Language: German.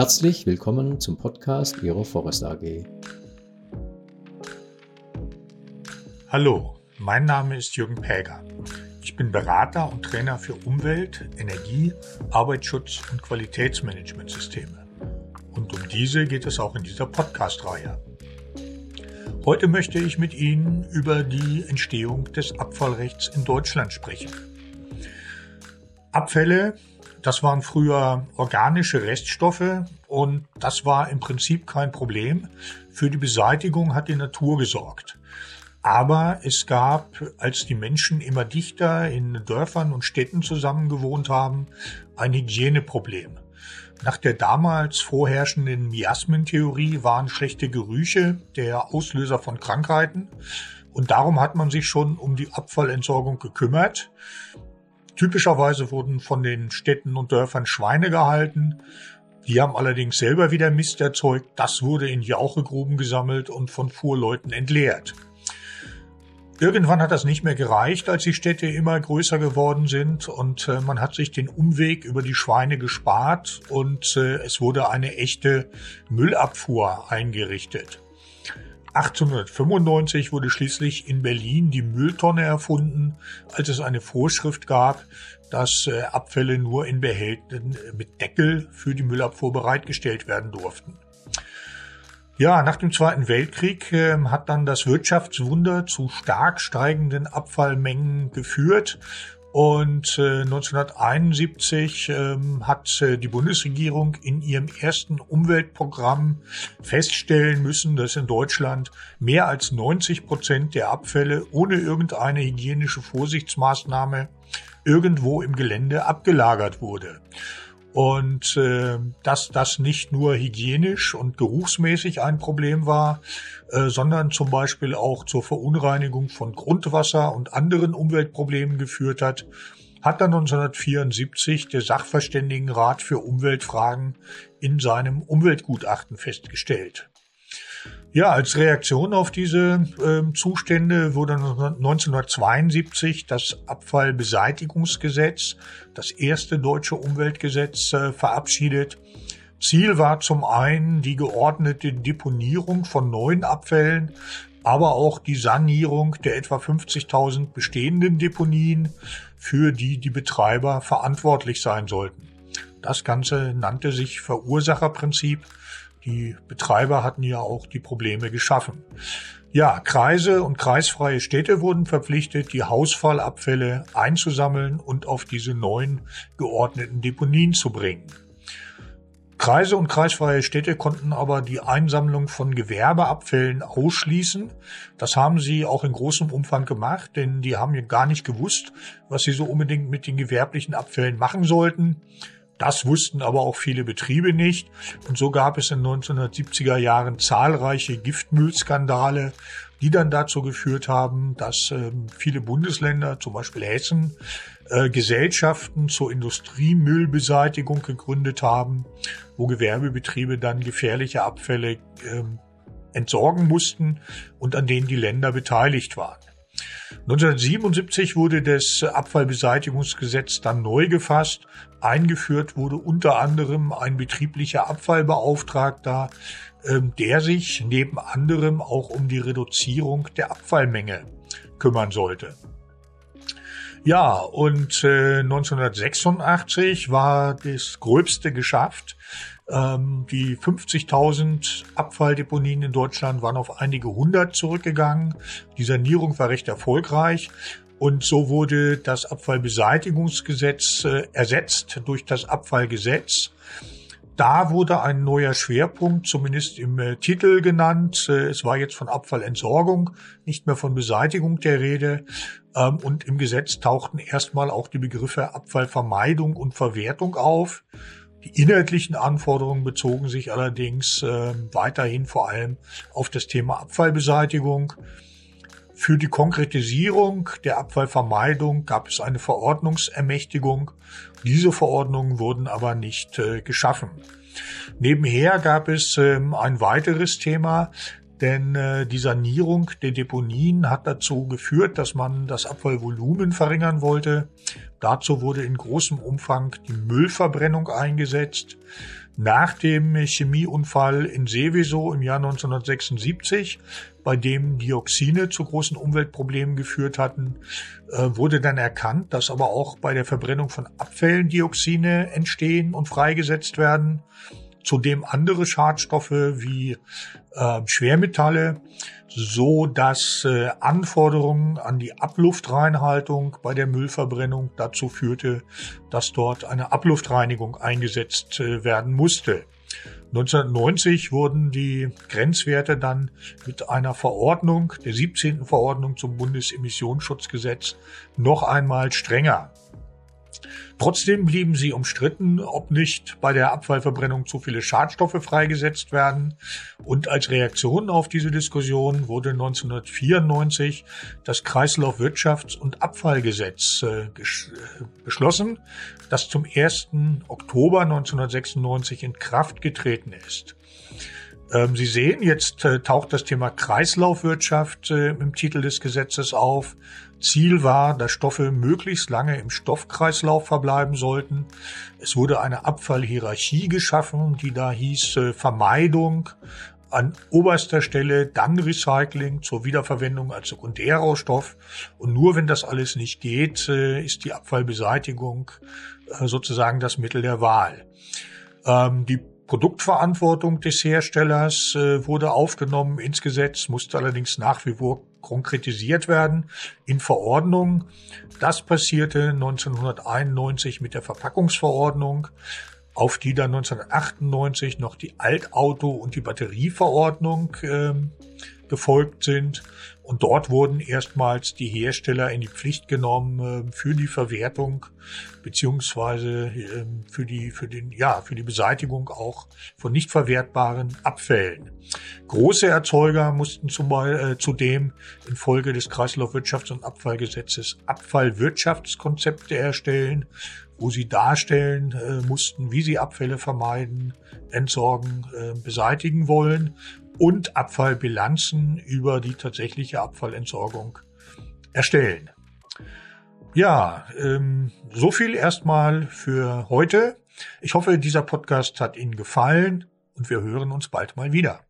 Herzlich willkommen zum Podcast Ihrer Forest AG. Hallo, mein Name ist Jürgen Päger. Ich bin Berater und Trainer für Umwelt, Energie, Arbeitsschutz und Qualitätsmanagementsysteme. Und um diese geht es auch in dieser Podcast-Reihe. Heute möchte ich mit Ihnen über die Entstehung des Abfallrechts in Deutschland sprechen. Abfälle, das waren früher organische Reststoffe und das war im Prinzip kein Problem. Für die Beseitigung hat die Natur gesorgt. Aber es gab, als die Menschen immer dichter in Dörfern und Städten zusammengewohnt haben, ein Hygieneproblem. Nach der damals vorherrschenden Miasmentheorie waren schlechte Gerüche der Auslöser von Krankheiten und darum hat man sich schon um die Abfallentsorgung gekümmert. Typischerweise wurden von den Städten und Dörfern Schweine gehalten. Die haben allerdings selber wieder Mist erzeugt. Das wurde in Jauchegruben gesammelt und von Fuhrleuten entleert. Irgendwann hat das nicht mehr gereicht, als die Städte immer größer geworden sind und äh, man hat sich den Umweg über die Schweine gespart und äh, es wurde eine echte Müllabfuhr eingerichtet. 1895 wurde schließlich in Berlin die Mülltonne erfunden, als es eine Vorschrift gab, dass äh, Abfälle nur in Behältnissen mit Deckel für die Müllabfuhr bereitgestellt werden durften. Ja, nach dem Zweiten Weltkrieg äh, hat dann das Wirtschaftswunder zu stark steigenden Abfallmengen geführt. Und äh, 1971 ähm, hat äh, die Bundesregierung in ihrem ersten Umweltprogramm feststellen müssen, dass in Deutschland mehr als 90 Prozent der Abfälle ohne irgendeine hygienische Vorsichtsmaßnahme irgendwo im Gelände abgelagert wurde. Und äh, dass das nicht nur hygienisch und geruchsmäßig ein Problem war, äh, sondern zum Beispiel auch zur Verunreinigung von Grundwasser und anderen Umweltproblemen geführt hat, hat dann 1974 der Sachverständigenrat für Umweltfragen in seinem Umweltgutachten festgestellt. Ja, als Reaktion auf diese äh, Zustände wurde 1972 das Abfallbeseitigungsgesetz, das erste deutsche Umweltgesetz, äh, verabschiedet. Ziel war zum einen die geordnete Deponierung von neuen Abfällen, aber auch die Sanierung der etwa 50.000 bestehenden Deponien, für die die Betreiber verantwortlich sein sollten. Das Ganze nannte sich Verursacherprinzip die Betreiber hatten ja auch die Probleme geschaffen. Ja, Kreise und kreisfreie Städte wurden verpflichtet, die Hausfallabfälle einzusammeln und auf diese neuen geordneten Deponien zu bringen. Kreise und kreisfreie Städte konnten aber die Einsammlung von Gewerbeabfällen ausschließen. Das haben sie auch in großem Umfang gemacht, denn die haben ja gar nicht gewusst, was sie so unbedingt mit den gewerblichen Abfällen machen sollten. Das wussten aber auch viele Betriebe nicht. Und so gab es in 1970er Jahren zahlreiche Giftmüllskandale, die dann dazu geführt haben, dass äh, viele Bundesländer, zum Beispiel Hessen, äh, Gesellschaften zur Industriemüllbeseitigung gegründet haben, wo Gewerbebetriebe dann gefährliche Abfälle äh, entsorgen mussten und an denen die Länder beteiligt waren. 1977 wurde das Abfallbeseitigungsgesetz dann neu gefasst. Eingeführt wurde unter anderem ein betrieblicher Abfallbeauftragter, ähm, der sich neben anderem auch um die Reduzierung der Abfallmenge kümmern sollte. Ja, und äh, 1986 war das Gröbste geschafft. Ähm, die 50.000 Abfalldeponien in Deutschland waren auf einige hundert zurückgegangen. Die Sanierung war recht erfolgreich. Und so wurde das Abfallbeseitigungsgesetz äh, ersetzt durch das Abfallgesetz. Da wurde ein neuer Schwerpunkt, zumindest im äh, Titel genannt. Äh, es war jetzt von Abfallentsorgung, nicht mehr von Beseitigung der Rede. Ähm, und im Gesetz tauchten erstmal auch die Begriffe Abfallvermeidung und Verwertung auf. Die inhaltlichen Anforderungen bezogen sich allerdings äh, weiterhin vor allem auf das Thema Abfallbeseitigung. Für die Konkretisierung der Abfallvermeidung gab es eine Verordnungsermächtigung. Diese Verordnungen wurden aber nicht äh, geschaffen. Nebenher gab es ähm, ein weiteres Thema, denn äh, die Sanierung der Deponien hat dazu geführt, dass man das Abfallvolumen verringern wollte. Dazu wurde in großem Umfang die Müllverbrennung eingesetzt. Nach dem Chemieunfall in Seveso im Jahr 1976, bei dem Dioxine zu großen Umweltproblemen geführt hatten, äh, wurde dann erkannt, dass aber auch bei der Verbrennung von Abfällen Dioxine entstehen und freigesetzt werden zudem andere Schadstoffe wie äh, Schwermetalle, so dass äh, Anforderungen an die Abluftreinhaltung bei der Müllverbrennung dazu führte, dass dort eine Abluftreinigung eingesetzt äh, werden musste. 1990 wurden die Grenzwerte dann mit einer Verordnung, der 17. Verordnung zum Bundesemissionsschutzgesetz, noch einmal strenger. Trotzdem blieben sie umstritten, ob nicht bei der Abfallverbrennung zu viele Schadstoffe freigesetzt werden. Und als Reaktion auf diese Diskussion wurde 1994 das Kreislaufwirtschafts- und Abfallgesetz äh, äh, beschlossen, das zum 1. Oktober 1996 in Kraft getreten ist. Ähm, Sie sehen, jetzt äh, taucht das Thema Kreislaufwirtschaft äh, im Titel des Gesetzes auf. Ziel war, dass Stoffe möglichst lange im Stoffkreislauf verbleiben sollten. Es wurde eine Abfallhierarchie geschaffen, die da hieß äh, Vermeidung an oberster Stelle, dann Recycling zur Wiederverwendung als Sekundärrohstoff. Und nur wenn das alles nicht geht, äh, ist die Abfallbeseitigung äh, sozusagen das Mittel der Wahl. Ähm, die Produktverantwortung des Herstellers äh, wurde aufgenommen ins Gesetz, musste allerdings nach wie vor konkretisiert werden in Verordnung. Das passierte 1991 mit der Verpackungsverordnung, auf die dann 1998 noch die Altauto- und die Batterieverordnung äh, gefolgt sind. Und dort wurden erstmals die Hersteller in die Pflicht genommen äh, für die Verwertung beziehungsweise äh, für die für den ja für die Beseitigung auch von nicht verwertbaren Abfällen. Große Erzeuger mussten zum, äh, zudem infolge des Kreislaufwirtschafts- und Abfallgesetzes Abfallwirtschaftskonzepte erstellen, wo sie darstellen äh, mussten, wie sie Abfälle vermeiden, entsorgen, äh, beseitigen wollen und Abfallbilanzen über die tatsächliche Abfallentsorgung erstellen. Ja, ähm, so viel erstmal für heute. Ich hoffe, dieser Podcast hat Ihnen gefallen und wir hören uns bald mal wieder.